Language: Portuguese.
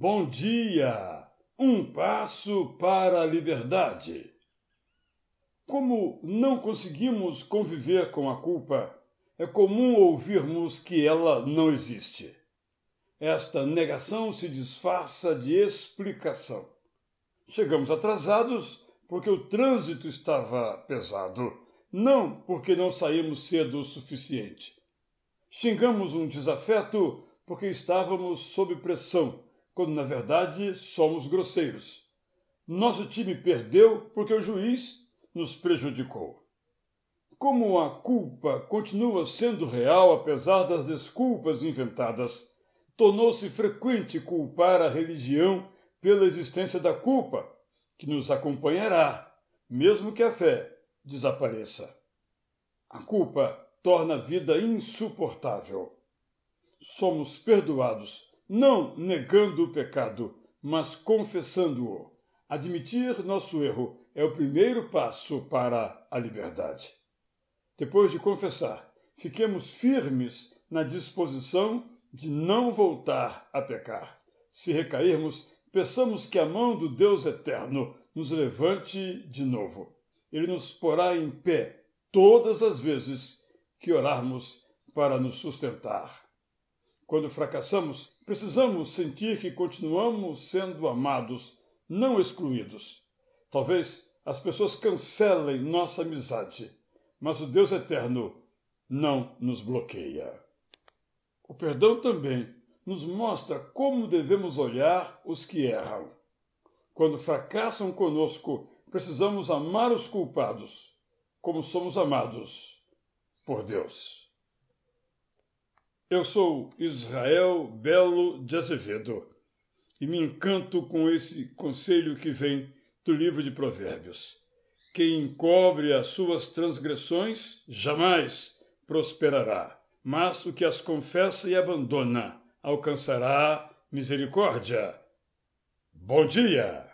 Bom dia! Um passo para a liberdade. Como não conseguimos conviver com a culpa, é comum ouvirmos que ela não existe. Esta negação se disfarça de explicação. Chegamos atrasados porque o trânsito estava pesado, não porque não saímos cedo o suficiente. Xingamos um desafeto porque estávamos sob pressão quando na verdade somos grosseiros. Nosso time perdeu porque o juiz nos prejudicou. Como a culpa continua sendo real apesar das desculpas inventadas, tornou-se frequente culpar a religião pela existência da culpa, que nos acompanhará, mesmo que a fé desapareça. A culpa torna a vida insuportável. Somos perdoados não negando o pecado, mas confessando-o. Admitir nosso erro é o primeiro passo para a liberdade. Depois de confessar, fiquemos firmes na disposição de não voltar a pecar. Se recairmos, peçamos que a mão do Deus eterno nos levante de novo. Ele nos porá em pé todas as vezes que orarmos para nos sustentar. Quando fracassamos, precisamos sentir que continuamos sendo amados, não excluídos. Talvez as pessoas cancelem nossa amizade, mas o Deus eterno não nos bloqueia. O perdão também nos mostra como devemos olhar os que erram. Quando fracassam conosco, precisamos amar os culpados, como somos amados por Deus. Eu sou Israel Belo de Azevedo e me encanto com esse conselho que vem do livro de Provérbios. Quem encobre as suas transgressões jamais prosperará, mas o que as confessa e abandona alcançará misericórdia. Bom dia!